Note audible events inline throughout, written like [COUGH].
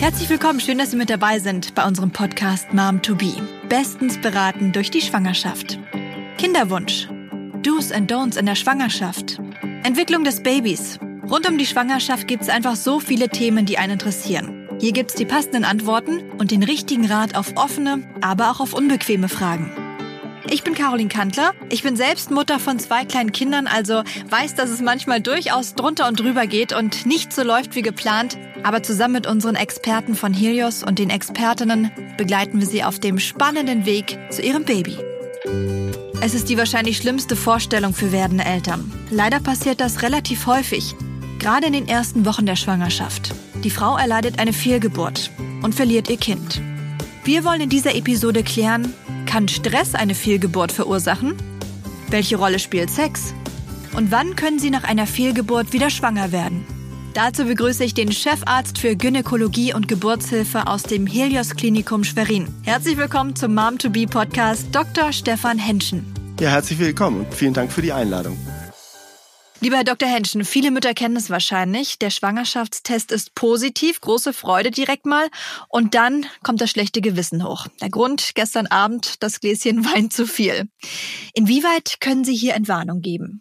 Herzlich willkommen, schön, dass Sie mit dabei sind bei unserem Podcast Mom to Be. Bestens beraten durch die Schwangerschaft. Kinderwunsch. Do's and Don'ts in der Schwangerschaft. Entwicklung des Babys. Rund um die Schwangerschaft gibt es einfach so viele Themen, die einen interessieren. Hier gibt es die passenden Antworten und den richtigen Rat auf offene, aber auch auf unbequeme Fragen. Ich bin Caroline Kantler. Ich bin selbst Mutter von zwei kleinen Kindern, also weiß, dass es manchmal durchaus drunter und drüber geht und nicht so läuft wie geplant. Aber zusammen mit unseren Experten von Helios und den Expertinnen begleiten wir sie auf dem spannenden Weg zu ihrem Baby. Es ist die wahrscheinlich schlimmste Vorstellung für werdende Eltern. Leider passiert das relativ häufig, gerade in den ersten Wochen der Schwangerschaft. Die Frau erleidet eine Fehlgeburt und verliert ihr Kind. Wir wollen in dieser Episode klären, kann Stress eine Fehlgeburt verursachen? Welche Rolle spielt Sex? Und wann können Sie nach einer Fehlgeburt wieder schwanger werden? Dazu begrüße ich den Chefarzt für Gynäkologie und Geburtshilfe aus dem Helios Klinikum Schwerin. Herzlich willkommen zum Mom to Be Podcast, Dr. Stefan Henschen. Ja, herzlich willkommen und vielen Dank für die Einladung. Lieber Herr Dr. Henschen, viele Mütter kennen es wahrscheinlich. Der Schwangerschaftstest ist positiv, große Freude direkt mal. Und dann kommt das schlechte Gewissen hoch. Der Grund, gestern Abend das Gläschen [LAUGHS] Wein zu viel. Inwieweit können Sie hier Entwarnung geben?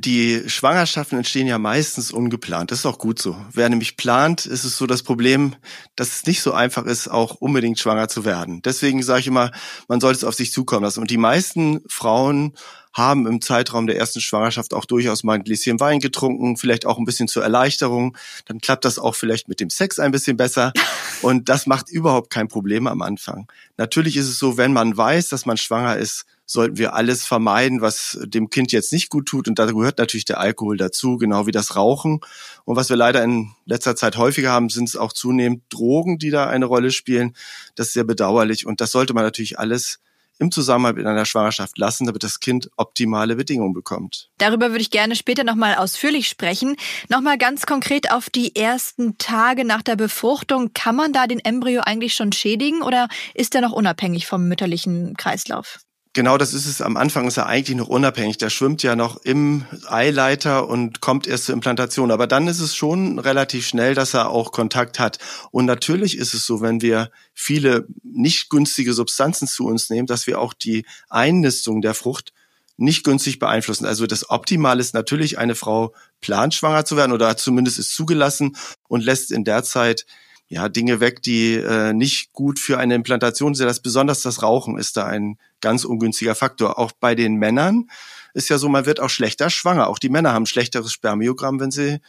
Die Schwangerschaften entstehen ja meistens ungeplant. Das ist auch gut so. Wer nämlich plant, ist es so das Problem, dass es nicht so einfach ist, auch unbedingt schwanger zu werden. Deswegen sage ich immer, man sollte es auf sich zukommen lassen. Und die meisten Frauen haben im Zeitraum der ersten Schwangerschaft auch durchaus mal ein Gläschen Wein getrunken, vielleicht auch ein bisschen zur Erleichterung. Dann klappt das auch vielleicht mit dem Sex ein bisschen besser. [LAUGHS] Und das macht überhaupt kein Problem am Anfang. Natürlich ist es so, wenn man weiß, dass man schwanger ist, sollten wir alles vermeiden, was dem Kind jetzt nicht gut tut. Und da gehört natürlich der Alkohol dazu, genau wie das Rauchen. Und was wir leider in letzter Zeit häufiger haben, sind es auch zunehmend Drogen, die da eine Rolle spielen. Das ist sehr bedauerlich. Und das sollte man natürlich alles im Zusammenhang mit einer Schwangerschaft lassen, damit das Kind optimale Bedingungen bekommt. Darüber würde ich gerne später nochmal ausführlich sprechen. Nochmal ganz konkret auf die ersten Tage nach der Befruchtung. Kann man da den Embryo eigentlich schon schädigen oder ist er noch unabhängig vom mütterlichen Kreislauf? Genau, das ist es. Am Anfang ist er eigentlich noch unabhängig. Der schwimmt ja noch im Eileiter und kommt erst zur Implantation. Aber dann ist es schon relativ schnell, dass er auch Kontakt hat. Und natürlich ist es so, wenn wir viele nicht günstige Substanzen zu uns nehmen, dass wir auch die Einnistung der Frucht nicht günstig beeinflussen. Also das Optimale ist natürlich, eine Frau plant schwanger zu werden oder zumindest ist zugelassen und lässt in der Zeit ja, Dinge weg, die äh, nicht gut für eine Implantation sind. Das besonders das Rauchen ist da ein ganz ungünstiger Faktor. Auch bei den Männern ist ja so, man wird auch schlechter schwanger. Auch die Männer haben schlechteres Spermiogramm, wenn sie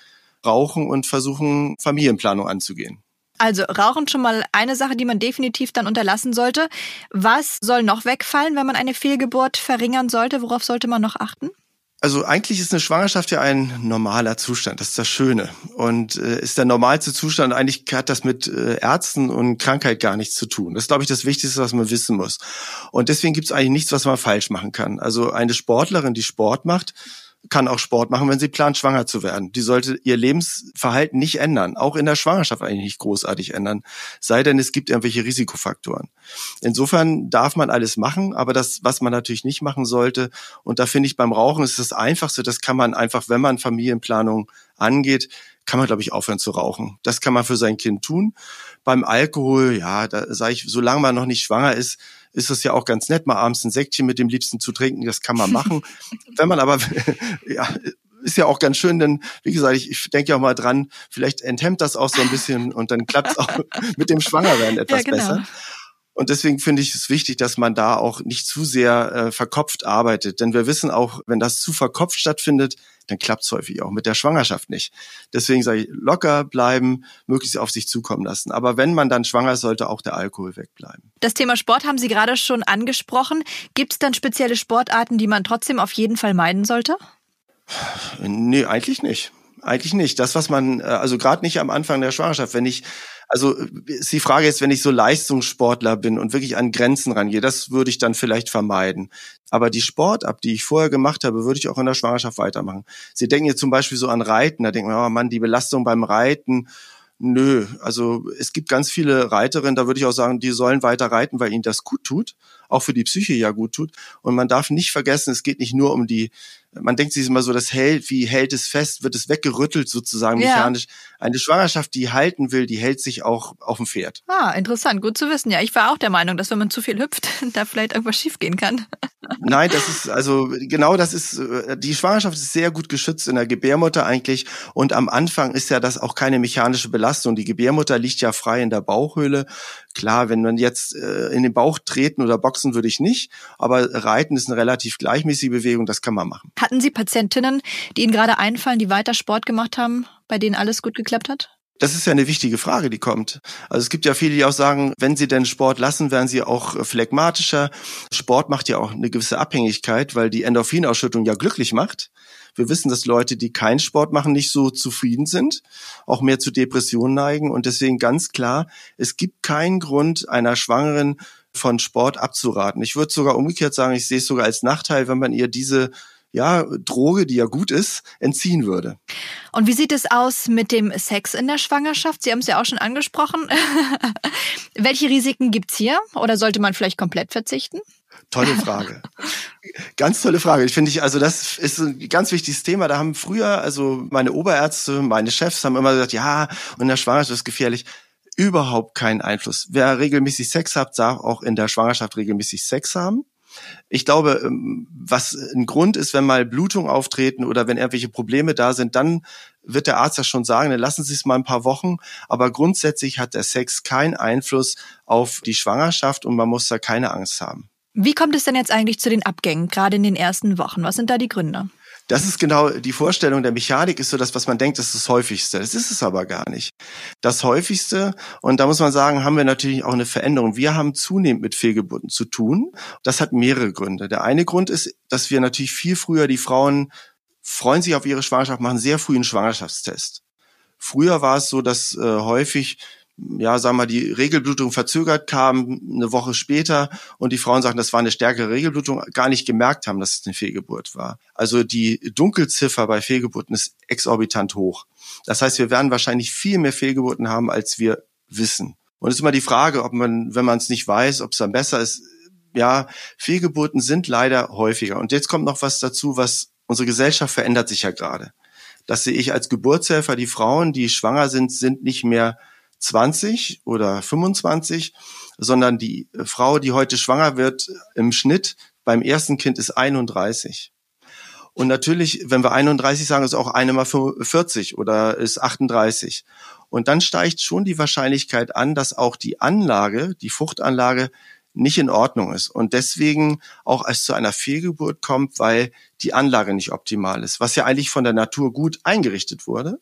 rauchen und versuchen, Familienplanung anzugehen. Also Rauchen schon mal eine Sache, die man definitiv dann unterlassen sollte. Was soll noch wegfallen, wenn man eine Fehlgeburt verringern sollte? Worauf sollte man noch achten? Also eigentlich ist eine Schwangerschaft ja ein normaler Zustand, das ist das Schöne. Und äh, ist der normalste Zustand, eigentlich hat das mit äh, Ärzten und Krankheit gar nichts zu tun. Das ist, glaube ich, das Wichtigste, was man wissen muss. Und deswegen gibt es eigentlich nichts, was man falsch machen kann. Also eine Sportlerin, die Sport macht, kann auch Sport machen, wenn sie plant, schwanger zu werden. Die sollte ihr Lebensverhalten nicht ändern, auch in der Schwangerschaft eigentlich nicht großartig ändern, sei denn es gibt irgendwelche Risikofaktoren. Insofern darf man alles machen, aber das, was man natürlich nicht machen sollte, und da finde ich beim Rauchen ist das Einfachste, das kann man einfach, wenn man Familienplanung angeht, kann man, glaube ich, aufhören zu rauchen. Das kann man für sein Kind tun. Beim Alkohol, ja, da sage ich, solange man noch nicht schwanger ist, ist es ja auch ganz nett, mal abends ein Säckchen mit dem Liebsten zu trinken. Das kann man machen. [LAUGHS] Wenn man aber, [LAUGHS] ja, ist ja auch ganz schön, denn wie gesagt, ich, ich denke ja auch mal dran, vielleicht enthemmt das auch so ein bisschen und dann klappt es auch [LAUGHS] mit dem Schwangerwerden etwas ja, genau. besser. Und deswegen finde ich es wichtig, dass man da auch nicht zu sehr äh, verkopft arbeitet. Denn wir wissen auch, wenn das zu verkopft stattfindet, dann klappt es häufig auch mit der Schwangerschaft nicht. Deswegen sage ich, locker bleiben, möglichst auf sich zukommen lassen. Aber wenn man dann schwanger ist, sollte auch der Alkohol wegbleiben. Das Thema Sport haben Sie gerade schon angesprochen. Gibt es dann spezielle Sportarten, die man trotzdem auf jeden Fall meiden sollte? Nee, eigentlich nicht. Eigentlich nicht. Das, was man, äh, also gerade nicht am Anfang der Schwangerschaft, wenn ich also ist die Frage jetzt, wenn ich so Leistungssportler bin und wirklich an Grenzen rangehe, das würde ich dann vielleicht vermeiden. Aber die Sportart, die ich vorher gemacht habe, würde ich auch in der Schwangerschaft weitermachen. Sie denken jetzt zum Beispiel so an Reiten, da denken wir, oh Mann, die Belastung beim Reiten, Nö, also es gibt ganz viele Reiterinnen, da würde ich auch sagen, die sollen weiter reiten, weil ihnen das gut tut. Auch für die Psyche ja gut tut. Und man darf nicht vergessen, es geht nicht nur um die man denkt sich immer so, das hält, wie hält es fest, wird es weggerüttelt sozusagen ja. mechanisch. Eine Schwangerschaft, die halten will, die hält sich auch auf dem Pferd. Ah, interessant, gut zu wissen. Ja, ich war auch der Meinung, dass wenn man zu viel hüpft, [LAUGHS] da vielleicht irgendwas schiefgehen kann. [LAUGHS] Nein, das ist also genau das ist äh, die Schwangerschaft ist sehr gut geschützt in der Gebärmutter eigentlich und am Anfang ist ja das auch keine mechanische Belastung. Die Gebärmutter liegt ja frei in der Bauchhöhle. Klar, wenn man jetzt äh, in den Bauch treten oder boxen würde ich nicht, aber reiten ist eine relativ gleichmäßige Bewegung, das kann man machen. Hatten Sie Patientinnen, die Ihnen gerade einfallen, die weiter Sport gemacht haben, bei denen alles gut geklappt hat? Das ist ja eine wichtige Frage, die kommt. Also es gibt ja viele, die auch sagen, wenn sie denn Sport lassen, werden sie auch phlegmatischer. Sport macht ja auch eine gewisse Abhängigkeit, weil die Endorphinausschüttung ja glücklich macht. Wir wissen, dass Leute, die keinen Sport machen, nicht so zufrieden sind, auch mehr zu Depressionen neigen. Und deswegen ganz klar, es gibt keinen Grund einer Schwangeren von Sport abzuraten. Ich würde sogar umgekehrt sagen, ich sehe es sogar als Nachteil, wenn man ihr diese ja, Droge, die ja gut ist, entziehen würde. Und wie sieht es aus mit dem Sex in der Schwangerschaft? Sie haben es ja auch schon angesprochen. [LAUGHS] Welche Risiken gibt's hier? Oder sollte man vielleicht komplett verzichten? Tolle Frage. [LAUGHS] ganz tolle Frage. Ich finde ich, also das ist ein ganz wichtiges Thema. Da haben früher, also meine Oberärzte, meine Chefs haben immer gesagt, ja, und in der Schwangerschaft ist gefährlich. Überhaupt keinen Einfluss. Wer regelmäßig Sex hat, darf auch in der Schwangerschaft regelmäßig Sex haben. Ich glaube, ähm, was ein Grund ist, wenn mal Blutungen auftreten oder wenn irgendwelche Probleme da sind, dann wird der Arzt ja schon sagen, dann lassen Sie es mal ein paar Wochen. Aber grundsätzlich hat der Sex keinen Einfluss auf die Schwangerschaft und man muss da keine Angst haben. Wie kommt es denn jetzt eigentlich zu den Abgängen, gerade in den ersten Wochen? Was sind da die Gründe? Das ist genau die Vorstellung der Mechanik, ist so das, was man denkt, das ist das häufigste. Das ist es aber gar nicht. Das häufigste, und da muss man sagen, haben wir natürlich auch eine Veränderung. Wir haben zunehmend mit Fehlgeburten zu tun. Das hat mehrere Gründe. Der eine Grund ist, dass wir natürlich viel früher die Frauen freuen sich auf ihre Schwangerschaft, machen sehr früh einen Schwangerschaftstest. Früher war es so, dass äh, häufig ja, sagen wir, die Regelblutung verzögert kam, eine Woche später, und die Frauen sagten, das war eine stärkere Regelblutung, gar nicht gemerkt haben, dass es eine Fehlgeburt war. Also die Dunkelziffer bei Fehlgeburten ist exorbitant hoch. Das heißt, wir werden wahrscheinlich viel mehr Fehlgeburten haben, als wir wissen. Und es ist immer die Frage, ob man, wenn man es nicht weiß, ob es dann besser ist. Ja, Fehlgeburten sind leider häufiger. Und jetzt kommt noch was dazu, was unsere Gesellschaft verändert sich ja gerade. Das sehe ich als Geburtshelfer. Die Frauen, die schwanger sind, sind nicht mehr 20 oder 25, sondern die Frau, die heute schwanger wird, im Schnitt beim ersten Kind ist 31. Und natürlich, wenn wir 31 sagen, ist auch eine mal 40 oder ist 38. Und dann steigt schon die Wahrscheinlichkeit an, dass auch die Anlage, die Fruchtanlage, nicht in Ordnung ist und deswegen auch als zu einer Fehlgeburt kommt, weil die Anlage nicht optimal ist, was ja eigentlich von der Natur gut eingerichtet wurde.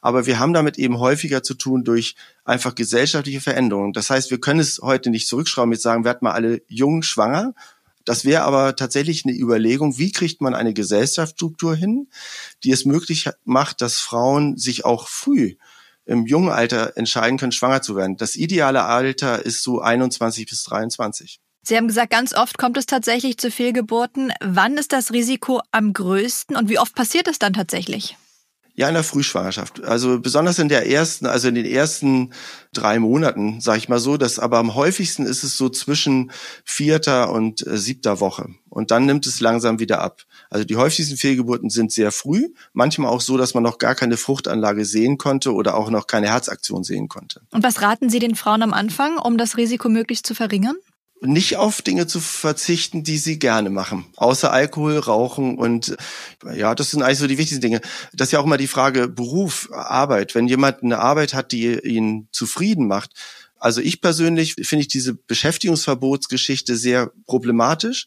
Aber wir haben damit eben häufiger zu tun durch einfach gesellschaftliche Veränderungen. Das heißt, wir können es heute nicht zurückschrauben, mit sagen, werden mal alle jung schwanger. Das wäre aber tatsächlich eine Überlegung, wie kriegt man eine Gesellschaftsstruktur hin, die es möglich macht, dass Frauen sich auch früh im jungen Alter entscheiden können, schwanger zu werden. Das ideale Alter ist so 21 bis 23. Sie haben gesagt, ganz oft kommt es tatsächlich zu Fehlgeburten. Wann ist das Risiko am größten und wie oft passiert es dann tatsächlich? Ja, in der Frühschwangerschaft. Also besonders in der ersten, also in den ersten drei Monaten, sage ich mal so. Das, aber am häufigsten ist es so zwischen vierter und äh, siebter Woche. Und dann nimmt es langsam wieder ab. Also die häufigsten Fehlgeburten sind sehr früh, manchmal auch so, dass man noch gar keine Fruchtanlage sehen konnte oder auch noch keine Herzaktion sehen konnte. Und was raten Sie den Frauen am Anfang, um das Risiko möglichst zu verringern? Nicht auf Dinge zu verzichten, die sie gerne machen. Außer Alkohol, Rauchen und ja, das sind eigentlich so die wichtigsten Dinge. Das ist ja auch immer die Frage Beruf, Arbeit. Wenn jemand eine Arbeit hat, die ihn zufrieden macht, also ich persönlich finde ich diese Beschäftigungsverbotsgeschichte sehr problematisch,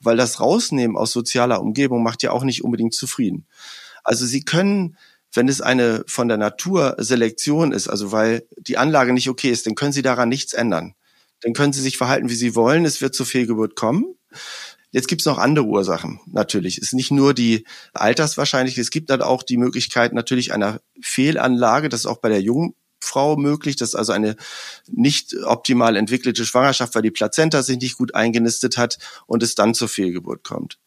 weil das Rausnehmen aus sozialer Umgebung macht ja auch nicht unbedingt zufrieden. Also Sie können wenn es eine von der Natur Selektion ist, also weil die Anlage nicht okay ist, dann können Sie daran nichts ändern dann können sie sich verhalten, wie sie wollen. Es wird zur Fehlgeburt kommen. Jetzt gibt es noch andere Ursachen, natürlich. Es ist nicht nur die Alterswahrscheinlichkeit, es gibt dann auch die Möglichkeit natürlich einer Fehlanlage, das ist auch bei der Jungfrau möglich, das ist also eine nicht optimal entwickelte Schwangerschaft, weil die Plazenta sich nicht gut eingenistet hat und es dann zur Fehlgeburt kommt.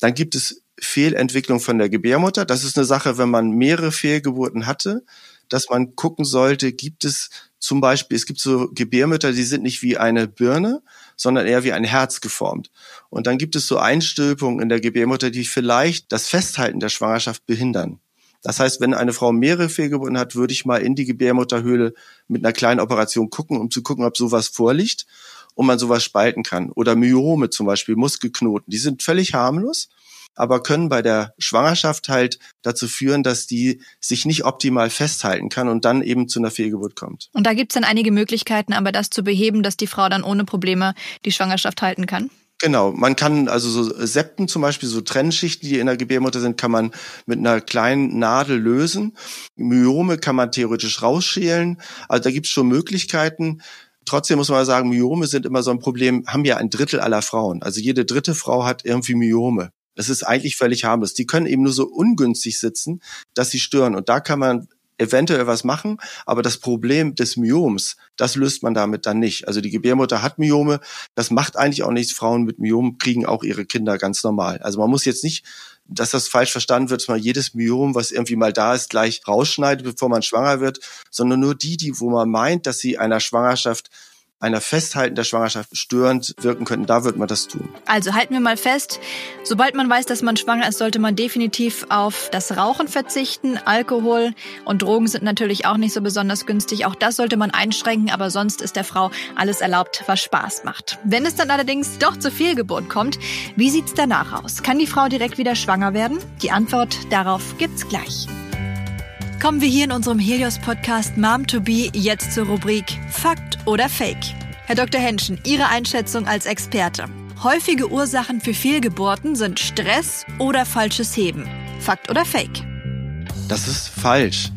Dann gibt es Fehlentwicklung von der Gebärmutter. Das ist eine Sache, wenn man mehrere Fehlgeburten hatte, dass man gucken sollte, gibt es zum Beispiel, es gibt so Gebärmütter, die sind nicht wie eine Birne, sondern eher wie ein Herz geformt. Und dann gibt es so Einstülpungen in der Gebärmutter, die vielleicht das Festhalten der Schwangerschaft behindern. Das heißt, wenn eine Frau mehrere Fehlgeburten hat, würde ich mal in die Gebärmutterhöhle mit einer kleinen Operation gucken, um zu gucken, ob sowas vorliegt und man sowas spalten kann. Oder Myome zum Beispiel, Muskelknoten, die sind völlig harmlos, aber können bei der Schwangerschaft halt dazu führen, dass die sich nicht optimal festhalten kann und dann eben zu einer Fehlgeburt kommt. Und da gibt's dann einige Möglichkeiten, aber das zu beheben, dass die Frau dann ohne Probleme die Schwangerschaft halten kann? Genau, man kann also so Septen zum Beispiel, so Trennschichten, die in der Gebärmutter sind, kann man mit einer kleinen Nadel lösen. Myome kann man theoretisch rausschälen. Also da gibt's schon Möglichkeiten. Trotzdem muss man sagen, Myome sind immer so ein Problem, haben ja ein Drittel aller Frauen. Also jede dritte Frau hat irgendwie Myome. Das ist eigentlich völlig harmlos. Die können eben nur so ungünstig sitzen, dass sie stören. Und da kann man eventuell was machen, aber das Problem des Myoms, das löst man damit dann nicht. Also die Gebärmutter hat Myome, das macht eigentlich auch nichts. Frauen mit Myom kriegen auch ihre Kinder ganz normal. Also man muss jetzt nicht, dass das falsch verstanden wird, dass man jedes Myom, was irgendwie mal da ist, gleich rausschneidet, bevor man schwanger wird, sondern nur die, die, wo man meint, dass sie einer Schwangerschaft einer Festhalten der Schwangerschaft störend wirken könnten, da wird man das tun. Also halten wir mal fest, sobald man weiß, dass man schwanger ist, sollte man definitiv auf das Rauchen verzichten. Alkohol und Drogen sind natürlich auch nicht so besonders günstig. Auch das sollte man einschränken, aber sonst ist der Frau alles erlaubt, was Spaß macht. Wenn es dann allerdings doch zur Fehlgeburt kommt, wie sieht's danach aus? Kann die Frau direkt wieder schwanger werden? Die Antwort darauf gibt's gleich. Kommen wir hier in unserem Helios-Podcast Mom to Be jetzt zur Rubrik Fakt oder Fake. Herr Dr. Henschen, Ihre Einschätzung als Experte. Häufige Ursachen für Fehlgeburten sind Stress oder falsches Heben. Fakt oder Fake? Das ist falsch.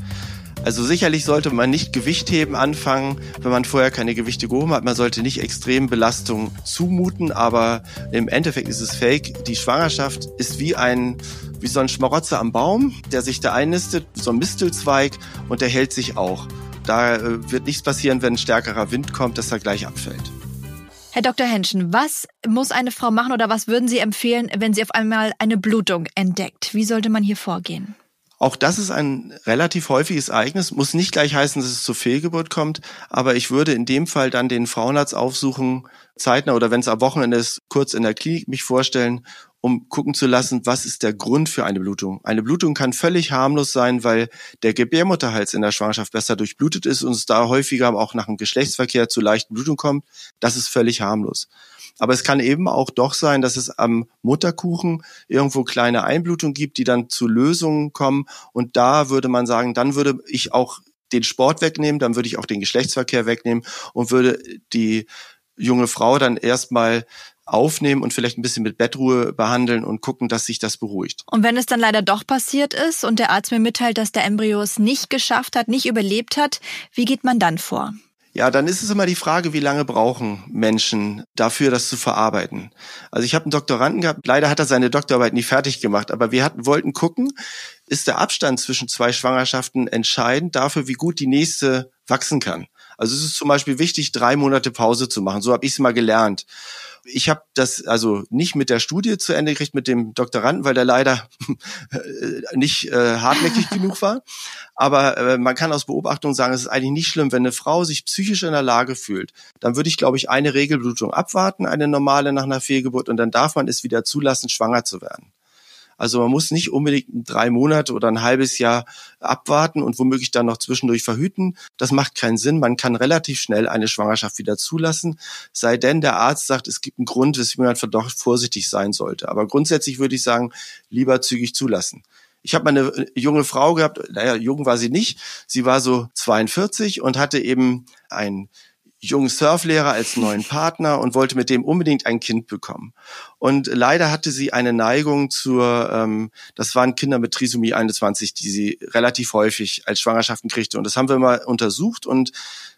Also sicherlich sollte man nicht Gewichtheben anfangen, wenn man vorher keine Gewichte gehoben hat. Man sollte nicht extrem Belastung zumuten, aber im Endeffekt ist es fake. Die Schwangerschaft ist wie ein wie so ein Schmarotzer am Baum, der sich da einnistet, so ein Mistelzweig und der hält sich auch. Da äh, wird nichts passieren, wenn ein stärkerer Wind kommt, dass er gleich abfällt. Herr Dr. Henschen, was muss eine Frau machen oder was würden Sie empfehlen, wenn sie auf einmal eine Blutung entdeckt? Wie sollte man hier vorgehen? Auch das ist ein relativ häufiges Ereignis, muss nicht gleich heißen, dass es zur Fehlgeburt kommt, aber ich würde in dem Fall dann den Frauenarzt aufsuchen, zeitnah oder wenn es am Wochenende ist, kurz in der Klinik mich vorstellen, um gucken zu lassen, was ist der Grund für eine Blutung. Eine Blutung kann völlig harmlos sein, weil der Gebärmutterhals in der Schwangerschaft besser durchblutet ist und es da häufiger auch nach dem Geschlechtsverkehr zu leichten Blutungen kommt. Das ist völlig harmlos. Aber es kann eben auch doch sein, dass es am Mutterkuchen irgendwo kleine Einblutungen gibt, die dann zu Lösungen kommen. Und da würde man sagen, dann würde ich auch den Sport wegnehmen, dann würde ich auch den Geschlechtsverkehr wegnehmen und würde die junge Frau dann erstmal aufnehmen und vielleicht ein bisschen mit Bettruhe behandeln und gucken, dass sich das beruhigt. Und wenn es dann leider doch passiert ist und der Arzt mir mitteilt, dass der Embryo es nicht geschafft hat, nicht überlebt hat, wie geht man dann vor? Ja, dann ist es immer die Frage, wie lange brauchen Menschen dafür, das zu verarbeiten. Also ich habe einen Doktoranden gehabt, leider hat er seine Doktorarbeit nie fertig gemacht, aber wir hatten, wollten gucken, ist der Abstand zwischen zwei Schwangerschaften entscheidend dafür, wie gut die nächste wachsen kann. Also es ist zum Beispiel wichtig, drei Monate Pause zu machen. So habe ich es mal gelernt. Ich habe das also nicht mit der Studie zu Ende gekriegt, mit dem Doktoranden, weil der leider [LAUGHS] nicht äh, hartnäckig genug war. Aber äh, man kann aus Beobachtung sagen, es ist eigentlich nicht schlimm, wenn eine Frau sich psychisch in der Lage fühlt. Dann würde ich, glaube ich, eine Regelblutung abwarten, eine normale nach einer Fehlgeburt, und dann darf man es wieder zulassen, schwanger zu werden. Also man muss nicht unbedingt drei Monate oder ein halbes Jahr abwarten und womöglich dann noch zwischendurch verhüten. Das macht keinen Sinn. Man kann relativ schnell eine Schwangerschaft wieder zulassen, sei denn der Arzt sagt, es gibt einen Grund, weswegen man doch vorsichtig sein sollte. Aber grundsätzlich würde ich sagen, lieber zügig zulassen. Ich habe mal eine junge Frau gehabt, naja, jung war sie nicht, sie war so 42 und hatte eben ein jungen Surflehrer als neuen Partner und wollte mit dem unbedingt ein Kind bekommen. Und leider hatte sie eine Neigung zur, ähm, das waren Kinder mit Trisomie 21, die sie relativ häufig als Schwangerschaften kriegte. Und das haben wir mal untersucht und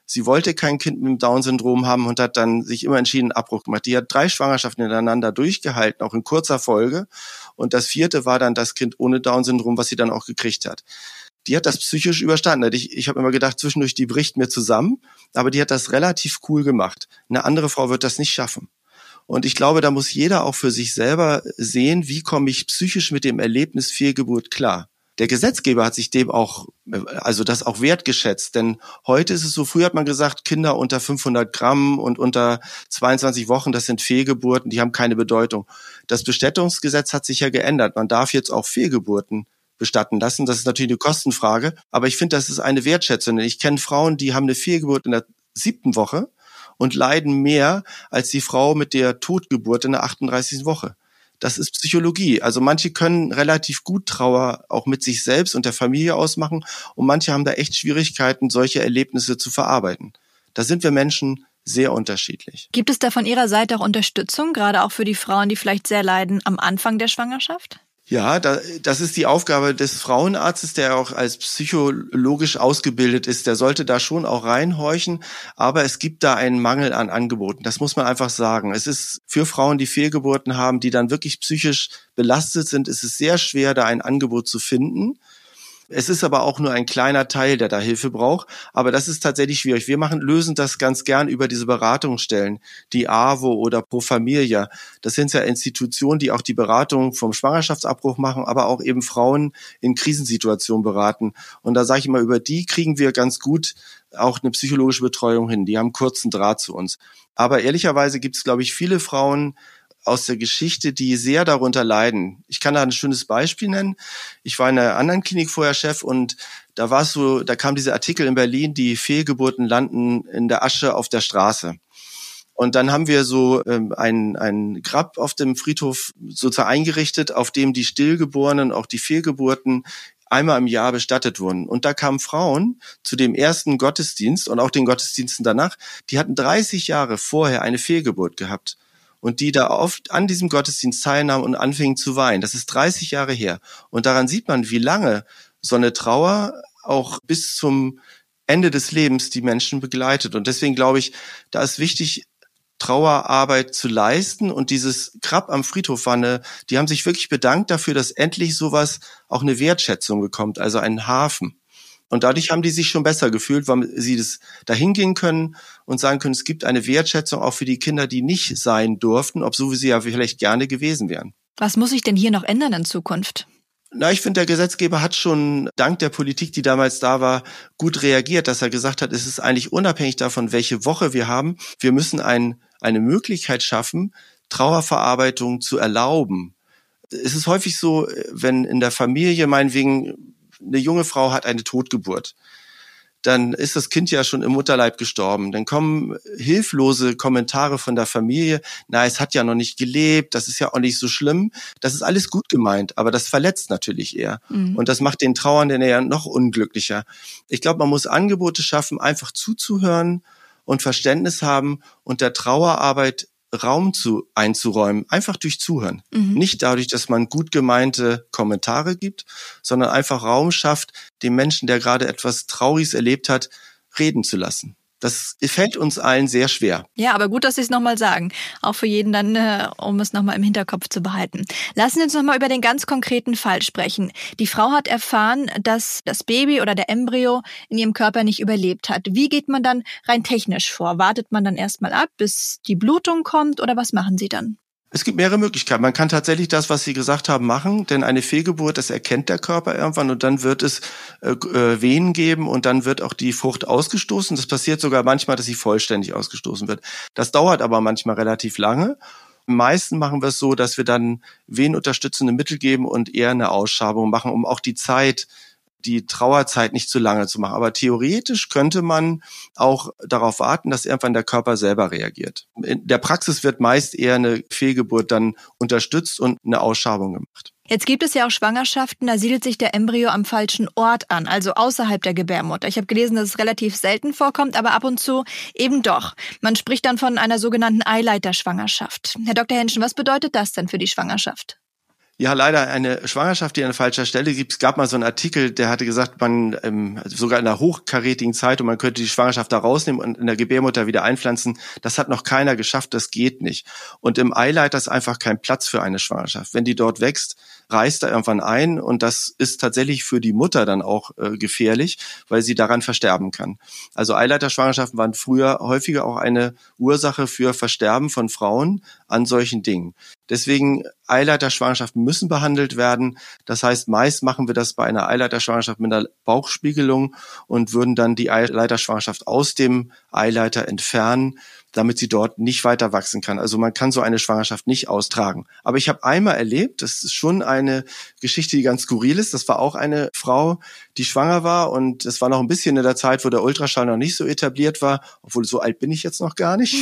sie wollte kein Kind mit dem Down-Syndrom haben und hat dann sich immer entschieden, Abbruch gemacht. Die hat drei Schwangerschaften hintereinander durchgehalten, auch in kurzer Folge. Und das vierte war dann das Kind ohne Down-Syndrom, was sie dann auch gekriegt hat die hat das psychisch überstanden. Ich, ich habe immer gedacht, zwischendurch, die bricht mir zusammen, aber die hat das relativ cool gemacht. Eine andere Frau wird das nicht schaffen. Und ich glaube, da muss jeder auch für sich selber sehen, wie komme ich psychisch mit dem Erlebnis Fehlgeburt klar. der Gesetzgeber hat sich dem auch, also das auch wertgeschätzt. Denn heute ist es so, früher hat man gesagt, Kinder unter 500 Gramm und unter 22 Wochen, das sind Fehlgeburten, die haben keine Bedeutung. Das Bestattungsgesetz hat sich ja geändert. Man darf jetzt auch Fehlgeburten bestatten lassen. Das ist natürlich eine Kostenfrage, aber ich finde, das ist eine Wertschätzung. Ich kenne Frauen, die haben eine Fehlgeburt in der siebten Woche und leiden mehr als die Frau mit der Totgeburt in der 38. Woche. Das ist Psychologie. Also manche können relativ gut Trauer auch mit sich selbst und der Familie ausmachen und manche haben da echt Schwierigkeiten, solche Erlebnisse zu verarbeiten. Da sind wir Menschen sehr unterschiedlich. Gibt es da von Ihrer Seite auch Unterstützung, gerade auch für die Frauen, die vielleicht sehr leiden am Anfang der Schwangerschaft? Ja, da, das ist die Aufgabe des Frauenarztes, der auch als psychologisch ausgebildet ist. Der sollte da schon auch reinhorchen. Aber es gibt da einen Mangel an Angeboten. Das muss man einfach sagen. Es ist für Frauen, die Fehlgeburten haben, die dann wirklich psychisch belastet sind, ist es sehr schwer, da ein Angebot zu finden. Es ist aber auch nur ein kleiner Teil, der da Hilfe braucht. Aber das ist tatsächlich schwierig. Wir machen, lösen das ganz gern über diese Beratungsstellen, die AWO oder Pro Familia. Das sind ja Institutionen, die auch die Beratung vom Schwangerschaftsabbruch machen, aber auch eben Frauen in Krisensituationen beraten. Und da sage ich immer, über die kriegen wir ganz gut auch eine psychologische Betreuung hin. Die haben kurzen Draht zu uns. Aber ehrlicherweise gibt es, glaube ich, viele Frauen, aus der Geschichte, die sehr darunter leiden. Ich kann da ein schönes Beispiel nennen. Ich war in einer anderen Klinik vorher Chef und da war es so, da kam dieser Artikel in Berlin, die Fehlgeburten landen in der Asche auf der Straße. Und dann haben wir so ähm, ein, ein Grab auf dem Friedhof sozusagen eingerichtet, auf dem die Stillgeborenen, auch die Fehlgeburten einmal im Jahr bestattet wurden. Und da kamen Frauen zu dem ersten Gottesdienst und auch den Gottesdiensten danach, die hatten 30 Jahre vorher eine Fehlgeburt gehabt und die da oft an diesem Gottesdienst teilnahmen und anfingen zu weinen. Das ist 30 Jahre her. Und daran sieht man, wie lange so eine Trauer auch bis zum Ende des Lebens die Menschen begleitet. Und deswegen glaube ich, da ist wichtig, Trauerarbeit zu leisten und dieses Grab am Friedhof war eine, die haben sich wirklich bedankt dafür, dass endlich sowas auch eine Wertschätzung bekommt, also einen Hafen. Und dadurch haben die sich schon besser gefühlt, weil sie das dahin gehen können und sagen können, es gibt eine Wertschätzung auch für die Kinder, die nicht sein durften, ob so wie sie ja vielleicht gerne gewesen wären. Was muss sich denn hier noch ändern in Zukunft? Na, ich finde, der Gesetzgeber hat schon dank der Politik, die damals da war, gut reagiert, dass er gesagt hat, es ist eigentlich unabhängig davon, welche Woche wir haben. Wir müssen ein, eine Möglichkeit schaffen, Trauerverarbeitung zu erlauben. Es ist häufig so, wenn in der Familie meinetwegen eine junge Frau hat eine Totgeburt, dann ist das Kind ja schon im Mutterleib gestorben. Dann kommen hilflose Kommentare von der Familie. Na, es hat ja noch nicht gelebt, das ist ja auch nicht so schlimm. Das ist alles gut gemeint, aber das verletzt natürlich eher. Mhm. Und das macht den Trauernden ja noch unglücklicher. Ich glaube, man muss Angebote schaffen, einfach zuzuhören und Verständnis haben und der Trauerarbeit Raum zu einzuräumen, einfach durch Zuhören. Mhm. Nicht dadurch, dass man gut gemeinte Kommentare gibt, sondern einfach Raum schafft, dem Menschen, der gerade etwas Trauriges erlebt hat, reden zu lassen. Das fällt uns allen sehr schwer. Ja, aber gut, dass Sie es nochmal sagen. Auch für jeden dann, äh, um es nochmal im Hinterkopf zu behalten. Lassen Sie uns nochmal über den ganz konkreten Fall sprechen. Die Frau hat erfahren, dass das Baby oder der Embryo in ihrem Körper nicht überlebt hat. Wie geht man dann rein technisch vor? Wartet man dann erstmal ab, bis die Blutung kommt oder was machen Sie dann? Es gibt mehrere Möglichkeiten. Man kann tatsächlich das, was Sie gesagt haben, machen, denn eine Fehlgeburt, das erkennt der Körper irgendwann und dann wird es äh, äh, Venen geben und dann wird auch die Frucht ausgestoßen. Das passiert sogar manchmal, dass sie vollständig ausgestoßen wird. Das dauert aber manchmal relativ lange. Am meisten machen wir es so, dass wir dann venenunterstützende Mittel geben und eher eine Ausschabung machen, um auch die Zeit die Trauerzeit nicht zu lange zu machen. Aber theoretisch könnte man auch darauf warten, dass irgendwann der Körper selber reagiert. In der Praxis wird meist eher eine Fehlgeburt dann unterstützt und eine Ausschabung gemacht. Jetzt gibt es ja auch Schwangerschaften, da siedelt sich der Embryo am falschen Ort an, also außerhalb der Gebärmutter. Ich habe gelesen, dass es relativ selten vorkommt, aber ab und zu eben doch. Man spricht dann von einer sogenannten Eileiterschwangerschaft. Herr Dr. Henschen, was bedeutet das denn für die Schwangerschaft? Ja, leider eine Schwangerschaft, die an falscher Stelle gibt. Es gab mal so einen Artikel, der hatte gesagt, man ähm, sogar in einer hochkarätigen Zeitung, man könnte die Schwangerschaft da rausnehmen und in der Gebärmutter wieder einpflanzen. Das hat noch keiner geschafft, das geht nicht. Und im Eileiter ist einfach kein Platz für eine Schwangerschaft. Wenn die dort wächst, reißt er irgendwann ein und das ist tatsächlich für die Mutter dann auch äh, gefährlich, weil sie daran versterben kann. Also Eileiterschwangerschaften waren früher häufiger auch eine Ursache für Versterben von Frauen an solchen Dingen. Deswegen Eileiterschwangerschaften müssen behandelt werden. Das heißt, meist machen wir das bei einer Eileiterschwangerschaft mit einer Bauchspiegelung und würden dann die Eileiterschwangerschaft aus dem Eileiter entfernen damit sie dort nicht weiter wachsen kann. Also man kann so eine Schwangerschaft nicht austragen. Aber ich habe einmal erlebt, das ist schon eine Geschichte, die ganz skurril ist. Das war auch eine Frau, die schwanger war und es war noch ein bisschen in der Zeit, wo der Ultraschall noch nicht so etabliert war, obwohl so alt bin ich jetzt noch gar nicht.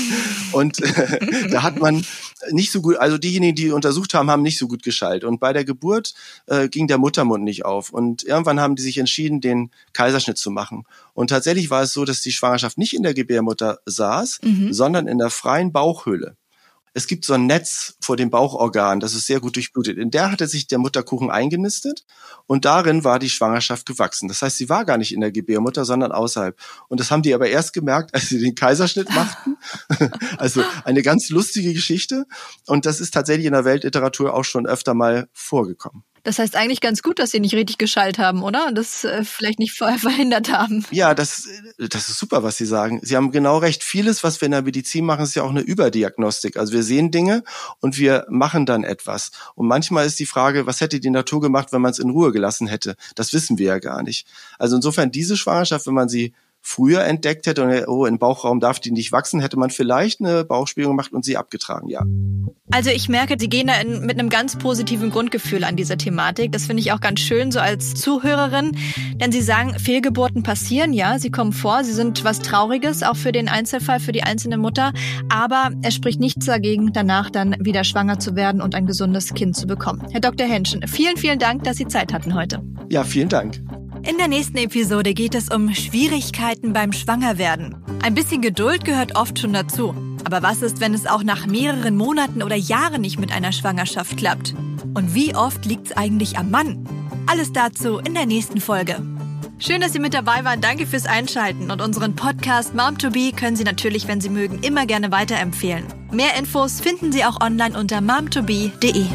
Und äh, [LAUGHS] da hat man nicht so gut, also diejenigen, die untersucht haben, haben nicht so gut geschallt. Und bei der Geburt äh, ging der Muttermund nicht auf. Und irgendwann haben die sich entschieden, den Kaiserschnitt zu machen. Und tatsächlich war es so, dass die Schwangerschaft nicht in der Gebärmutter saß, mhm. Sondern in der freien Bauchhöhle. Es gibt so ein Netz vor dem Bauchorgan, das ist sehr gut durchblutet. In der hatte sich der Mutterkuchen eingenistet und darin war die Schwangerschaft gewachsen. Das heißt, sie war gar nicht in der Gebärmutter, sondern außerhalb. Und das haben die aber erst gemerkt, als sie den Kaiserschnitt machten. [LAUGHS] also eine ganz lustige Geschichte. Und das ist tatsächlich in der Weltliteratur auch schon öfter mal vorgekommen. Das heißt eigentlich ganz gut, dass sie nicht richtig geschallt haben, oder? Und das äh, vielleicht nicht [LAUGHS] verhindert haben. Ja, das, das ist super, was Sie sagen. Sie haben genau recht. Vieles, was wir in der Medizin machen, ist ja auch eine Überdiagnostik. Also wir sehen Dinge und wir machen dann etwas. Und manchmal ist die Frage, was hätte die Natur gemacht, wenn man es in Ruhe gelassen hätte? Das wissen wir ja gar nicht. Also insofern diese Schwangerschaft, wenn man sie früher entdeckt hätte und oh, im Bauchraum darf die nicht wachsen, hätte man vielleicht eine Bauchspiegelung gemacht und sie abgetragen, ja. Also ich merke, Sie gehen da in, mit einem ganz positiven Grundgefühl an diese Thematik. Das finde ich auch ganz schön, so als Zuhörerin. Denn Sie sagen, Fehlgeburten passieren, ja, sie kommen vor, sie sind was Trauriges, auch für den Einzelfall, für die einzelne Mutter. Aber es spricht nichts dagegen, danach dann wieder schwanger zu werden und ein gesundes Kind zu bekommen. Herr Dr. Henschen, vielen, vielen Dank, dass Sie Zeit hatten heute. Ja, vielen Dank. In der nächsten Episode geht es um Schwierigkeiten beim Schwangerwerden. Ein bisschen Geduld gehört oft schon dazu. Aber was ist, wenn es auch nach mehreren Monaten oder Jahren nicht mit einer Schwangerschaft klappt? Und wie oft liegt es eigentlich am Mann? Alles dazu in der nächsten Folge. Schön, dass Sie mit dabei waren. Danke fürs Einschalten. Und unseren Podcast Mom to Be können Sie natürlich, wenn Sie mögen, immer gerne weiterempfehlen. Mehr Infos finden Sie auch online unter momtobe.de.